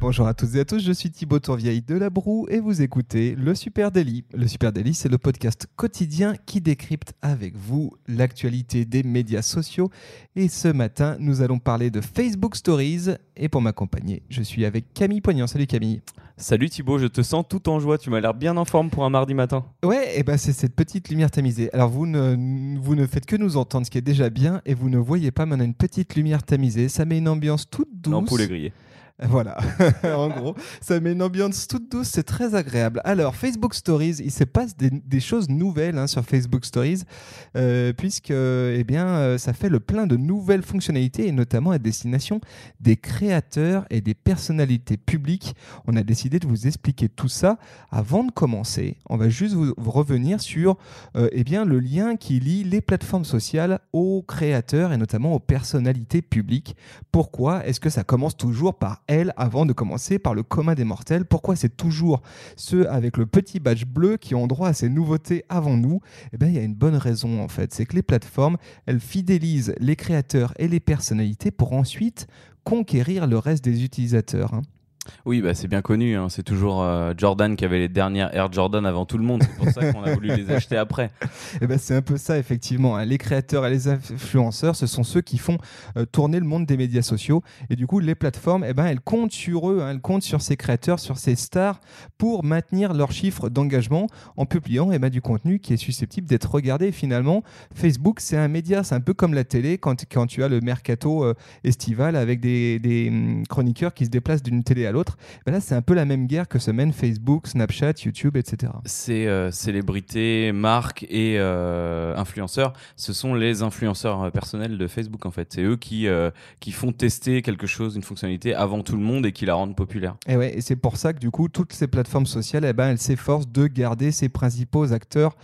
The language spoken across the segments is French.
Bonjour à toutes et à tous, je suis Thibaut Tourvieille de La Broue et vous écoutez Le Super Daily. Le Super Daily, c'est le podcast quotidien qui décrypte avec vous l'actualité des médias sociaux. Et ce matin, nous allons parler de Facebook Stories. Et pour m'accompagner, je suis avec Camille Poignant. Salut Camille. Salut Thibaut, je te sens tout en joie. Tu m'as l'air bien en forme pour un mardi matin. Ouais, et ben c'est cette petite lumière tamisée. Alors vous ne, vous ne faites que nous entendre, ce qui est déjà bien, et vous ne voyez pas, mais on a une petite lumière tamisée. Ça met une ambiance toute douce. L'ampoule est grillée. Voilà, en gros, ça met une ambiance toute douce, c'est très agréable. Alors, Facebook Stories, il se passe des, choses nouvelles hein, sur Facebook Stories, euh, puisque eh bien, euh, ça fait le plein de nouvelles fonctionnalités, et notamment à destination des créateurs et des personnalités publiques. On a décidé de vous expliquer tout ça. Avant de commencer, on va juste vous, revenir sur euh, eh bien, le lien qui lie les plateformes sociales aux créateurs et notamment aux personnalités publiques. Pourquoi est-ce que ça commence toujours par avant de commencer par le commun des mortels. Pourquoi c'est toujours ceux avec le petit badge bleu qui ont droit à ces nouveautés avant nous? Eh bien, il y a une bonne raison en fait. C'est que les plateformes, elles fidélisent les créateurs et les personnalités pour ensuite conquérir le reste des utilisateurs. Hein. Oui, bah, c'est bien connu. Hein. C'est toujours euh, Jordan qui avait les dernières Air Jordan avant tout le monde. C'est pour ça qu'on a voulu les acheter après. Ben, c'est un peu ça, effectivement. Hein. Les créateurs et les influenceurs, ce sont ceux qui font euh, tourner le monde des médias sociaux. Et du coup, les plateformes, eh ben, elles comptent sur eux, hein. elles comptent sur ces créateurs, sur ces stars pour maintenir leurs chiffres d'engagement en publiant eh ben, du contenu qui est susceptible d'être regardé. finalement, Facebook, c'est un média. C'est un peu comme la télé quand, quand tu as le mercato euh, estival avec des, des hum, chroniqueurs qui se déplacent d'une télé à l'autre. Ben là, c'est un peu la même guerre que se mènent Facebook, Snapchat, YouTube, etc. Ces euh, célébrités, marques et euh, influenceurs, ce sont les influenceurs euh, personnels de Facebook en fait. C'est eux qui, qui font tester quelque chose, une fonctionnalité avant tout le monde et qui la rendent populaire. Et ouais, et c'est pour ça que du coup, toutes ces plateformes sociales, eh ben, elles s'efforcent de garder ces principaux acteurs,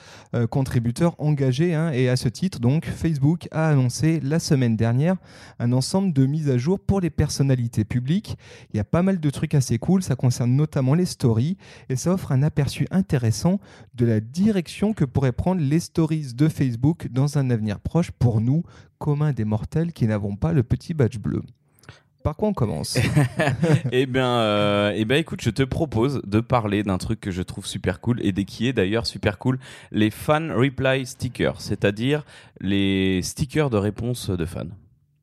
contributeurs engagés. Hein. et à ce titre, donc, Facebook a annoncé la semaine dernière un ensemble de mises à jour pour les personnalités publiques. Il y a pas mal de truc assez cool, ça concerne notamment les stories et ça offre un aperçu intéressant de la direction que pourraient prendre les stories de Facebook dans un avenir proche pour nous, communs des mortels qui n'avons pas le petit badge bleu. Par quoi on commence? Eh bien, euh, eh ben, écoute, je te propose de parler d'un truc que je trouve super cool et qui est d'ailleurs super cool, les fan reply stickers, c'est-à-dire les stickers de réponse de fans,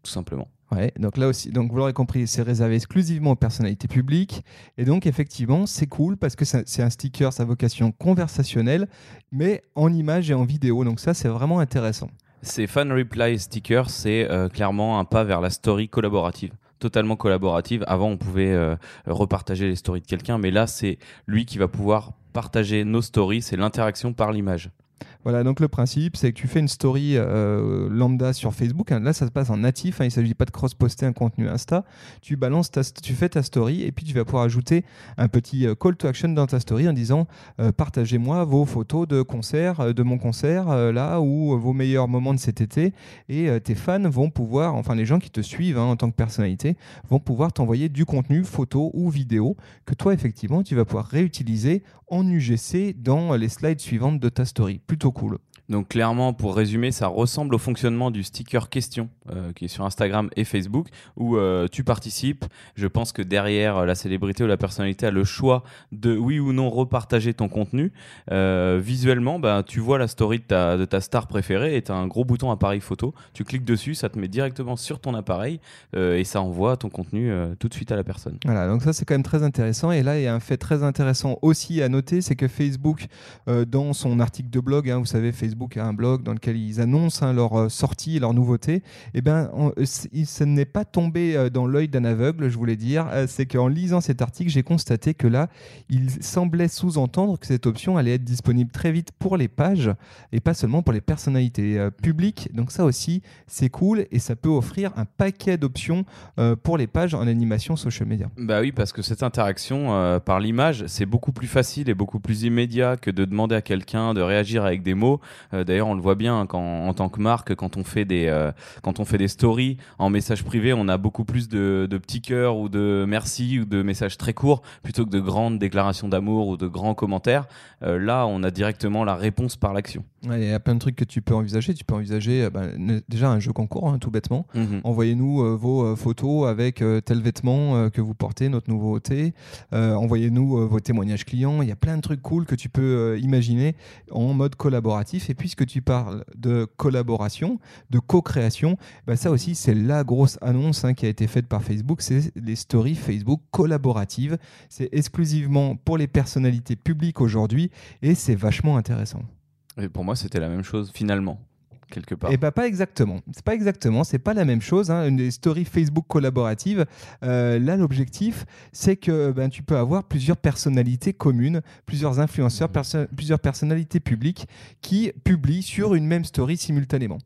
tout simplement. Ouais, donc là aussi, donc vous l'aurez compris, c'est réservé exclusivement aux personnalités publiques. Et donc effectivement, c'est cool parce que c'est un sticker, sa vocation conversationnelle, mais en image et en vidéo. Donc ça, c'est vraiment intéressant. Ces fan reply stickers, c'est euh, clairement un pas vers la story collaborative totalement collaborative. Avant, on pouvait euh, repartager les stories de quelqu'un, mais là, c'est lui qui va pouvoir partager nos stories, c'est l'interaction par l'image. Voilà, donc le principe, c'est que tu fais une story euh, lambda sur Facebook. Là, ça se passe en natif. Hein. il ne s'agit pas de cross-poster un contenu Insta. Tu balances, tu fais ta story et puis tu vas pouvoir ajouter un petit euh, call to action dans ta story en disant euh, partagez-moi vos photos de concert, de mon concert là ou vos meilleurs moments de cet été. Et tes fans vont pouvoir, enfin les gens qui te suivent hein, en tant que personnalité, vont pouvoir t'envoyer du contenu, photo ou vidéo que toi effectivement tu vas pouvoir réutiliser en UGC dans les slides suivantes de ta story. Plutôt cool. Donc clairement, pour résumer, ça ressemble au fonctionnement du sticker question euh, qui est sur Instagram et Facebook, où euh, tu participes. Je pense que derrière la célébrité ou la personnalité a le choix de oui ou non repartager ton contenu. Euh, visuellement, bah, tu vois la story de ta, de ta star préférée et tu as un gros bouton appareil photo. Tu cliques dessus, ça te met directement sur ton appareil et ça envoie ton contenu tout de suite à la personne. Voilà, donc ça c'est quand même très intéressant. Et là, il y a un fait très intéressant aussi à noter, c'est que Facebook, dans son article de blog, hein, vous savez, Facebook Facebook a un blog dans lequel ils annoncent hein, leurs euh, sorties leurs nouveautés, eh ben, euh, ce n'est pas tombé euh, dans l'œil d'un aveugle, je voulais dire. C'est qu'en lisant cet article, j'ai constaté que là, il semblait sous-entendre que cette option allait être disponible très vite pour les pages et pas seulement pour les personnalités publiques. Donc ça aussi, c'est cool et ça peut offrir un paquet d'options pour les pages en animation social media. Bah oui, parce que cette interaction par l'image, c'est beaucoup plus facile et beaucoup plus immédiat que de demander à quelqu'un de réagir avec des mots. Euh, D'ailleurs, on le voit bien hein, quand, en tant que marque, quand on fait des, euh, quand on fait des stories en message privé, on a beaucoup plus de, de petits cœurs ou de merci ou de messages très courts plutôt que de grandes déclarations d'amour ou de grands commentaires. Euh, là, on a directement la réponse par l'action. Ouais, Il y a plein de trucs que tu peux envisager. Tu peux envisager ne- déjà un jeu concours, hein, tout bêtement. Mhm. Envoyez-nous euh, vos photos avec euh, tel vêtement euh, que vous portez, notre nouveauté. Envoyez-nous vos témoignages clients. Il y a plein de trucs cool que tu peux imaginer en mode collaboratif. Et puisque tu parles de collaboration, de co-création, bah, ça aussi, c'est la grosse annonce hein, qui a été faite par Facebook. C'est les stories Facebook collaboratives. C'est exclusivement pour les personnalités publiques aujourd'hui et c'est vachement intéressant. Et pour moi, c'était la même chose finalement, quelque part. Et bah pas exactement. C'est pas exactement. C'est pas la même chose. Hein. Une stories Facebook collaboratives. euh, là, l'objectif, c'est que ben, tu peux avoir plusieurs personnalités communes, plusieurs influenceurs, perso- plusieurs personnalités publiques qui publient sur une même story simultanément.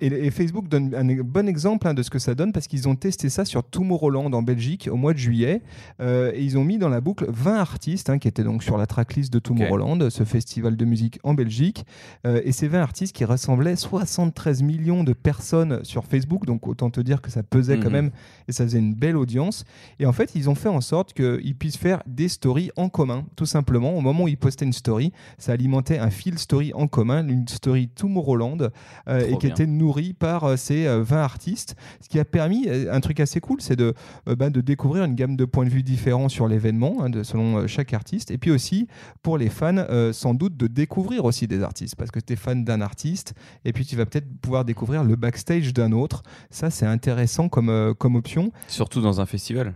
Et, et Facebook donne un e- bon exemple hein, de ce que ça donne parce qu'ils ont testé ça sur Tomorrowland en Belgique au mois de juillet. Euh, et ils ont mis dans la boucle 20 artistes hein, qui étaient donc sur la tracklist de Tomorrowland, ce festival de musique en Belgique. Euh, et ces 20 artistes qui ressemblaient 73 millions de personnes sur Facebook, donc autant te dire que ça pesait quand Mhm. même et ça faisait une belle audience. Et en fait, ils ont fait en sorte qu'ils puissent faire des stories en commun, tout simplement. Au moment où ils postaient une story, ça alimentait un fil story en commun, une story Tomorrowland, euh, et qui bien. était nourrie par euh, ces euh, 20 artistes. Ce qui a permis, euh, un truc assez cool, c'est de, euh, bah, de découvrir une gamme de points de vue différents sur l'événement, hein, selon euh, chaque artiste. Et puis aussi, pour les fans, euh, sans doute de découvrir aussi des artistes, parce que tu es fan d'un artiste, et puis tu vas peut-être pouvoir découvrir le backstage d'un autre. Ça, c'est intéressant comme, euh, comme option Surtout dans un festival.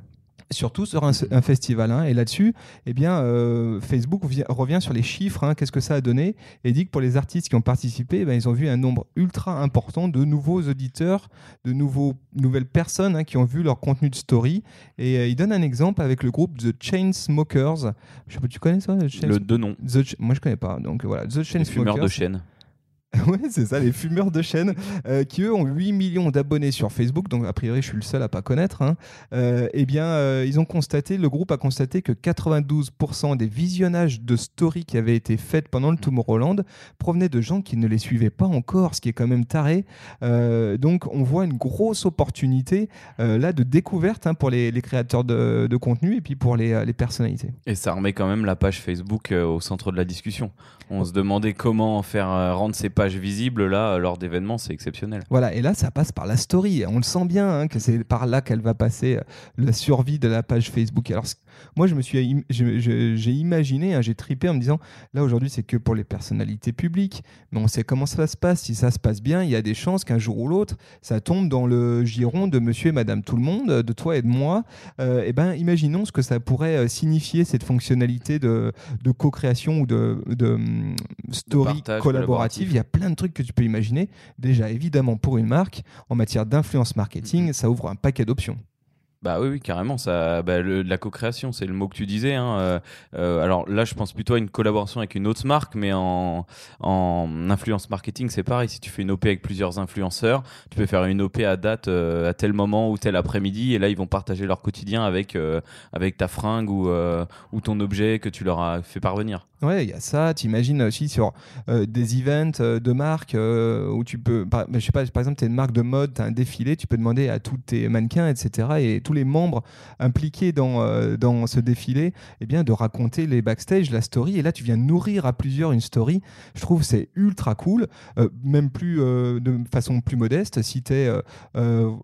surtout sur un, un festival. hein. Et là-dessus, eh bien, euh, Facebook vi- revient sur les chiffres, hein, qu'est-ce que ça a donné, et dit que pour les artistes qui ont participé, eh ben, ils ont vu un nombre ultra important de nouveaux auditeurs, de nouveaux, nouvelles personnes hein, qui ont vu leur contenu de story. Et euh, il donne un exemple avec le groupe The Chainsmokers. Je sais pas, tu connais ça The Chains- Le deux noms. The Moi, je connais pas. Donc voilà, The Les Chainsmokers. fumeurs de chêne. Ouais, c'est ça, les fumeurs de chaîne, euh, qui eux ont 8 millions d'abonnés sur Facebook, donc a priori je suis le seul à pas connaître. Hein. Euh, eh bien, euh, ils ont constaté, le groupe a constaté que 92% des visionnages de stories qui avaient été faites pendant le Tomorrowland provenaient de gens qui ne les suivaient pas encore, ce qui est quand même taré. Donc on voit une grosse opportunité là de découverte hein, pour les, créateurs de, contenu et puis pour les, personnalités. Et ça remet quand même la page Facebook au centre de la discussion. On se demandait comment faire euh, rendre ces pages visibles là euh, lors d'événements, c'est exceptionnel. Voilà, et là, ça passe par la story. On le sent bien hein, que c'est par là qu'elle va passer euh, la survie de la page Facebook. Alors, moi, je me suis, j'ai imaginé, hein, j'ai tripé en me disant, là aujourd'hui, c'est que pour les personnalités publiques, mais on sait comment ça se passe. Si ça se passe bien, il y a des chances qu'un jour ou l'autre, ça tombe dans le giron de Monsieur et Madame tout le monde, de toi et de moi. Euh, et ben, imaginons ce que ça pourrait euh, signifier cette fonctionnalité de, de co-création ou de, de, hum, story collaborative. Il y a plein de trucs que tu peux imaginer. Déjà, évidemment, pour une marque, en matière d'influence marketing, Mhm. ça ouvre un paquet d'options. Bah oui, oui, carrément. Ça, bah, le- la co-création, c'est le mot que tu disais. hein, euh, euh, alors là, je pense plutôt à une collaboration avec une autre marque, mais en, en influence marketing, c'est pareil. Si tu fais une OP avec plusieurs influenceurs, tu peux faire une OP à date euh, à tel moment ou tel après-midi, et là, ils vont partager leur quotidien avec euh, avec ta fringue ou ou ton objet que tu leur as fait parvenir. Ouais, il y a ça. Tu imagines aussi sur euh, des events euh, de marques euh, où tu peux, par, je sais pas, par exemple, tu es une marque de mode, tu as un défilé, tu peux demander à tous tes mannequins, etc., et tous les membres impliqués dans, euh, dans ce défilé, eh bien, de raconter les backstage, la story. Et là, tu viens nourrir à plusieurs une story. Je trouve c'est ultra cool, même plus de façon plus modeste. Si tu es,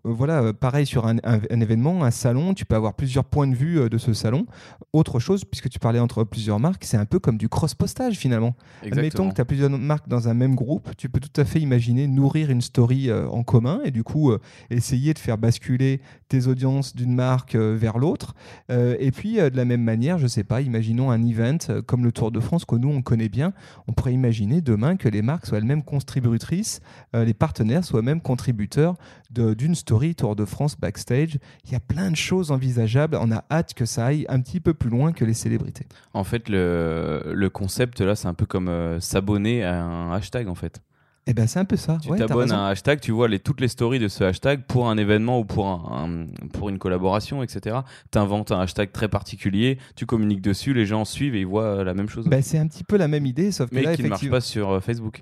voilà, pareil sur un, événement, un salon, tu peux avoir plusieurs points de vue de ce salon. Autre chose, puisque tu parlais entre plusieurs marques, c'est un peu comme du cross-postage finalement. Admettons que tu as plusieurs marques dans un même groupe, tu peux tout à fait imaginer nourrir une story euh, en commun et du coup euh, essayer de faire basculer tes audiences d'une marque euh, vers l'autre. Et puis de la même manière, je sais pas, imaginons un event comme le Tour de France que nous on connaît bien. On pourrait imaginer demain que les marques soient elles-mêmes contributrices, les partenaires soient eux-mêmes contributeurs d'une story Tour de France backstage. Il y a plein de choses envisageables. On a hâte que ça aille un petit peu plus loin que les célébrités. En fait, le, le concept là, c'est un peu comme euh, s'abonner à un hashtag en fait. Et ben c'est un peu ça. Tu Ouais, t'abonnes à un hashtag, tu vois les, toutes les stories de ce hashtag pour un événement ou pour, un, un- pour une collaboration, etc. Tu inventes un hashtag très particulier, tu communiques dessus, les gens suivent et ils voient euh, la même chose. Ben, c'est un petit peu la même idée, sauf que mais là, qui ne marche effectivement. pas sur euh, Facebook.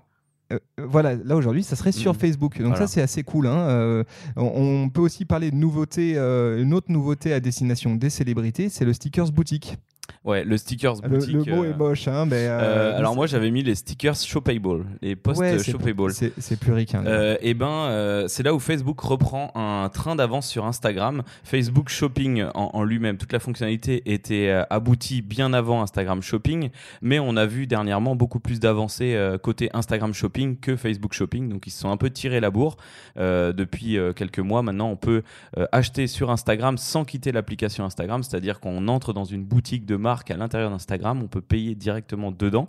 euh, voilà, là aujourd'hui, ça serait sur Mhm. Facebook. Donc Voilà. ça, c'est assez cool. hein. Euh, on, on peut aussi parler de nouveauté, euh, une autre nouveauté à destination des célébrités, c'est le stickers boutique. Ouais, le stickers Le, boutique. le mot euh, est moche, hein, mais. euh, euh, alors moi j'avais mis les stickers shoppable, les posts ouais, shoppable. c'est- C'est plus ricain. Euh, et ben, euh, c'est là où Facebook reprend un train d'avance sur Instagram. Facebook Shopping en, en lui-même, toute la fonctionnalité était euh, aboutie bien avant Instagram Shopping, mais on a vu dernièrement beaucoup plus d'avancées euh, côté Instagram Shopping que Facebook Shopping, donc ils se sont un peu tirés la bourre. Euh, depuis euh, quelques mois maintenant, on peut euh, acheter sur Instagram sans quitter l'application Instagram, c'est-à-dire qu'on entre dans une boutique de marque à l'intérieur d'Instagram, on peut payer directement dedans.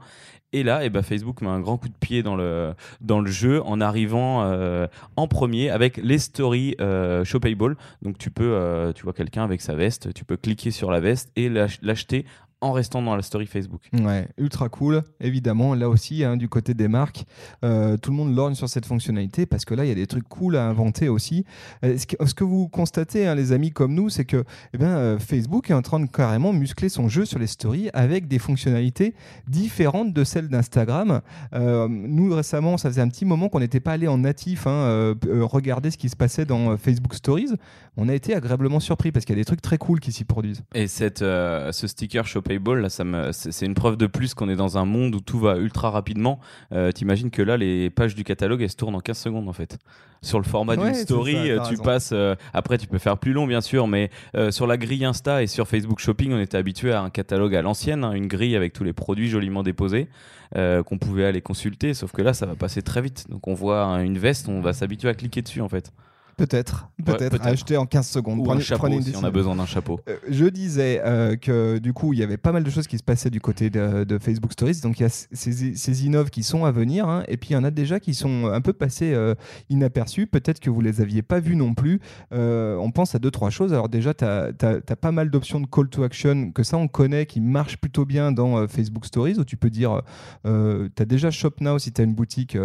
Et là, eh ben, Facebook met un grand coup de pied dans le, dans le jeu en arrivant euh, en premier avec les stories euh, shoppable. Donc tu peux, euh, tu vois quelqu'un avec sa veste, tu peux cliquer sur la veste et l'ach- l'acheter en restant dans la story Facebook. Ouais, ultra cool. Évidemment, là aussi, hein, du côté des marques, euh, tout le monde lorgne sur cette fonctionnalité parce que là, il y a des trucs cool à inventer aussi. Euh, ce, que, ce que vous constatez, hein, les amis comme nous, c'est que eh ben, euh, Facebook est en train de carrément muscler son jeu sur les stories avec des fonctionnalités différentes de celles d'Instagram. Euh, nous, récemment, ça faisait un petit moment qu'on n'était pas allé en natif hein, regarder ce qui se passait dans euh, Facebook Stories. On a été agréablement surpris parce qu'il y a des trucs très cool qui s'y produisent. Et cette, euh, ce sticker là, ça me, c'est une preuve de plus qu'on est dans un monde où tout va ultra rapidement. Euh, T'imagines que là, les pages du catalogue, elles se tournent en 15 secondes en fait. Sur le format Ouais, d'une story, ça, euh, tu raison. passes. euh, après, tu peux faire plus long, bien sûr, mais euh, sur la grille Insta et sur Facebook Shopping, on était habitué à un catalogue à l'ancienne, hein, une grille avec tous les produits joliment déposés qu'on pouvait aller consulter. Sauf que là, ça va passer très vite. Donc, on voit hein, une veste, on va s'habituer à cliquer dessus en fait. Peut-être, peut-être, à acheter en 15 secondes. Ou Prenez- un chapeau prenez une si on a besoin d'un chapeau. Euh, je disais euh, que du coup, il y avait pas mal de choses qui se passaient du côté de, de Facebook Stories. Donc, il y a ces, ces innoves qui sont à venir. hein, et puis, il y en a déjà qui sont un peu passés euh, inaperçus. Peut-être que vous les aviez pas vus non plus. Euh, on pense à deux, trois choses. Alors, déjà, tu as, pas mal d'options de call to action que ça, on connaît, qui marchent plutôt bien dans Facebook Stories, où tu peux dire, tu as déjà Shop Now si tu as une boutique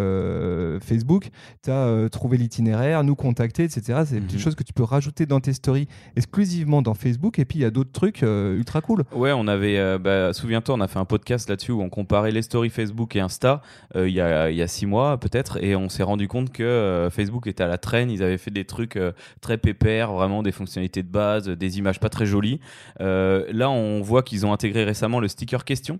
Facebook, tu as trouvé l'itinéraire, nous contacter, etc. C'est des petites choses que tu peux rajouter dans tes stories exclusivement dans Facebook. Et puis, il y a d'autres trucs euh, ultra cool. Ouais, on avait, euh, bah, souviens-toi, on a fait un podcast là-dessus où on comparait les stories Facebook et Insta euh, il y, a, y a six mois peut-être, et on s'est rendu compte que Facebook était à la traîne. Ils avaient fait des trucs très pépères, vraiment des fonctionnalités de base, des images pas très jolies. Là, on voit qu'ils ont intégré récemment le sticker question.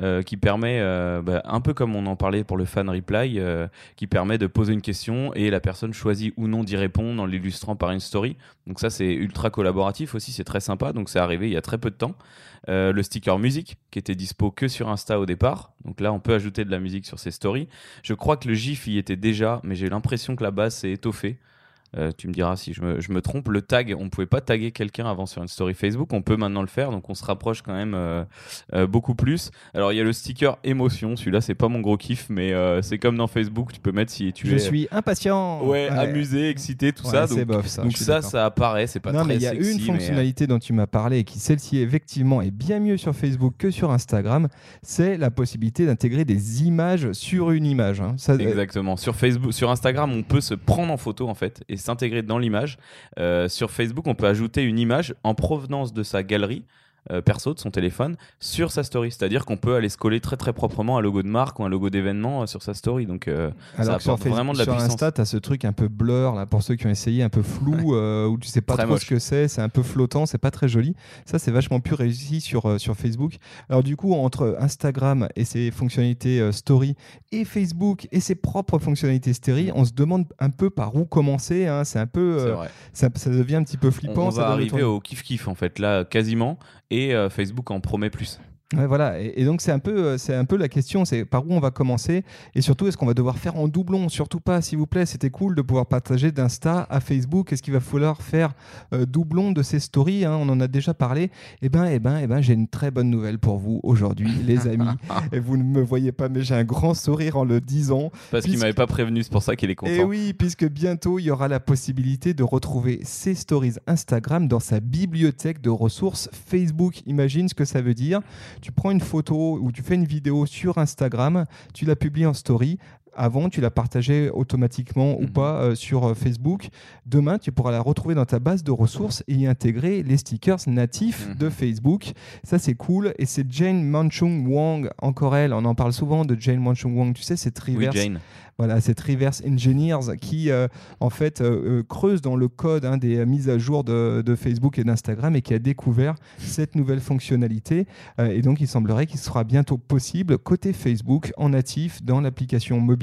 Euh, qui permet, euh, bah, un peu comme on en parlait pour le fan reply, euh, qui permet de poser une question et la personne choisit ou non d'y répondre en l'illustrant par une story. Donc ça c'est ultra collaboratif aussi, c'est très sympa. Donc c'est arrivé il y a très peu de temps. Le sticker musique qui était dispo que sur Insta au départ. Donc là on peut ajouter de la musique sur ses stories. Je crois que le GIF y était déjà, mais j'ai l'impression que la base s'est étoffée. Euh, tu me diras si je me, je me trompe. Le tag, on ne pouvait pas taguer quelqu'un avant sur une story Facebook. On peut maintenant le faire, donc on se rapproche quand même euh, euh, beaucoup plus. Alors il y a le sticker émotion. Celui-là, c'est pas mon gros kiff, mais c'est comme dans Facebook. Tu peux mettre si tu je es suis impatient. ouais, amusé, excité, tout Ouais, ça. c'est Donc, bof, ça. donc je ça, ça apparaît. C'est pas non, très mais il y a sexy, une fonctionnalité dont tu m'as parlé et qui, celle-ci, effectivement, est bien mieux sur Facebook que sur Instagram. C'est la possibilité d'intégrer des images sur une image. hein. Ça, Exactement. Sur Facebook, sur Instagram, on peut se prendre en photo en fait et s'intégrer dans l'image. Euh, sur Facebook, on peut ajouter une image en provenance de sa galerie. Euh, perso de son téléphone sur sa story, c'est-à-dire qu'on peut aller se coller très très proprement un logo de marque ou un logo d'événement euh, sur sa story. Donc euh, Alors ça sur, apporte vraiment de la sur puissance. Insta, tu as ce truc un peu blur, là, pour ceux qui ont essayé, un peu flou, où tu sais pas Très trop moche. ce que c'est, c'est un peu flottant, c'est pas très joli. Ça, c'est vachement plus réussi sur, sur Facebook. Alors, du coup, entre Instagram et ses fonctionnalités story et Facebook et ses propres fonctionnalités story, on se demande un peu par où commencer. hein. C'est un peu. Ça, ça devient un petit peu flippant. on ça va arriver au kiff kiff en fait là quasiment et euh, Facebook en promet plus. Ouais, voilà. Et, et donc c'est un peu, euh, c'est un peu la question, c'est par où on va commencer et surtout est-ce qu'on va devoir faire en doublon? Surtout pas, s'il vous plaît. C'était cool de pouvoir partager d'Insta à Facebook. Est-ce qu'il va falloir faire euh, doublon de ces stories hein? On en a déjà parlé. Eh ben, eh ben, eh ben, j'ai une très bonne nouvelle pour vous aujourd'hui, les amis. et vous ne me voyez pas, mais j'ai un grand sourire en le disant. Parce qu'il Puisque- m'avait pas prévenu, c'est pour ça qu'il est content. Et oui, puisque bientôt il y aura la possibilité de retrouver ces stories Instagram dans sa bibliothèque de ressources Facebook. Imagine ce que ça veut dire. Tu prends une photo ou tu fais une vidéo sur Instagram, tu la publies en story. Avant, tu la partageais automatiquement ou Mhm. pas euh, sur euh, Facebook. Demain, tu pourras la retrouver dans ta base de ressources et y intégrer les stickers natifs Mhm. de Facebook. Ça, c'est cool. Et c'est Jane Manchung Wang, encore elle, on en parle souvent de Jane Manchung Wang. Tu sais, c'est Oui, Reverse Jane. voilà, cette Reverse Engineers qui, euh, en fait, euh, creuse dans le code hein, des mises à jour de, de Facebook et d'Instagram et qui a découvert cette nouvelle fonctionnalité. Et donc, il semblerait qu'il sera bientôt possible, côté Facebook, en natif, dans l'application mobile,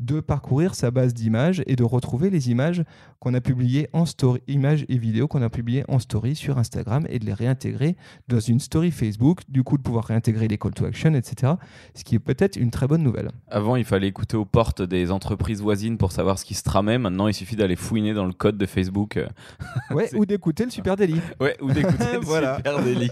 de parcourir sa base d'images et de retrouver les images qu'on a publiées en story, images et vidéos qu'on a publiées en story sur Instagram et de les réintégrer dans une story Facebook, du coup, de pouvoir réintégrer les call to action, etc. Ce qui est peut-être une très bonne nouvelle. Avant, il fallait écouter aux portes des entreprises voisines pour savoir ce qui se tramait. Maintenant, il suffit d'aller fouiner dans le code de Facebook. Ouais, ou d'écouter le super délit. Ouais, ou d'écouter le Voilà. super délit.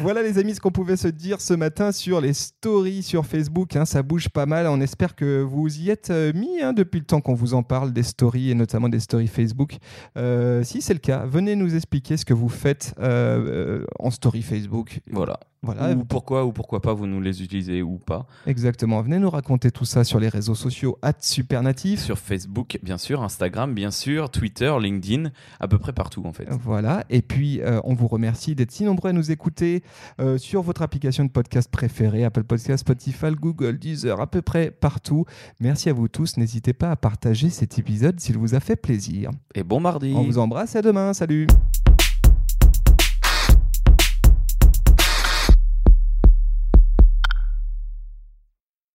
Voilà les amis ce qu'on pouvait se dire ce matin sur les stories sur Facebook. hein, ça bouge pas mal. On espère que vous y êtes euh, mis hein, depuis le temps qu'on vous en parle des stories et notamment des stories Facebook. Euh, si c'est le cas, venez nous expliquer ce que vous faites euh, en story Facebook. Voilà. Voilà, Ou pourquoi ou pourquoi pas vous nous les utilisez ou pas. exactement. Venez nous raconter tout ça sur les réseaux sociaux @supernatif. Sur Facebook, bien sûr, Instagram, bien sûr, Twitter, LinkedIn, à peu près partout en fait. Voilà, et puis euh, on vous remercie d'être si nombreux à nous écouter euh, sur votre application de podcast préférée, Apple Podcast, Spotify, Google, Deezer, à peu près partout. Merci à vous tous, n'hésitez pas à partager cet épisode s'il vous a fait plaisir. Et bon mardi. On vous embrasse et à demain, salut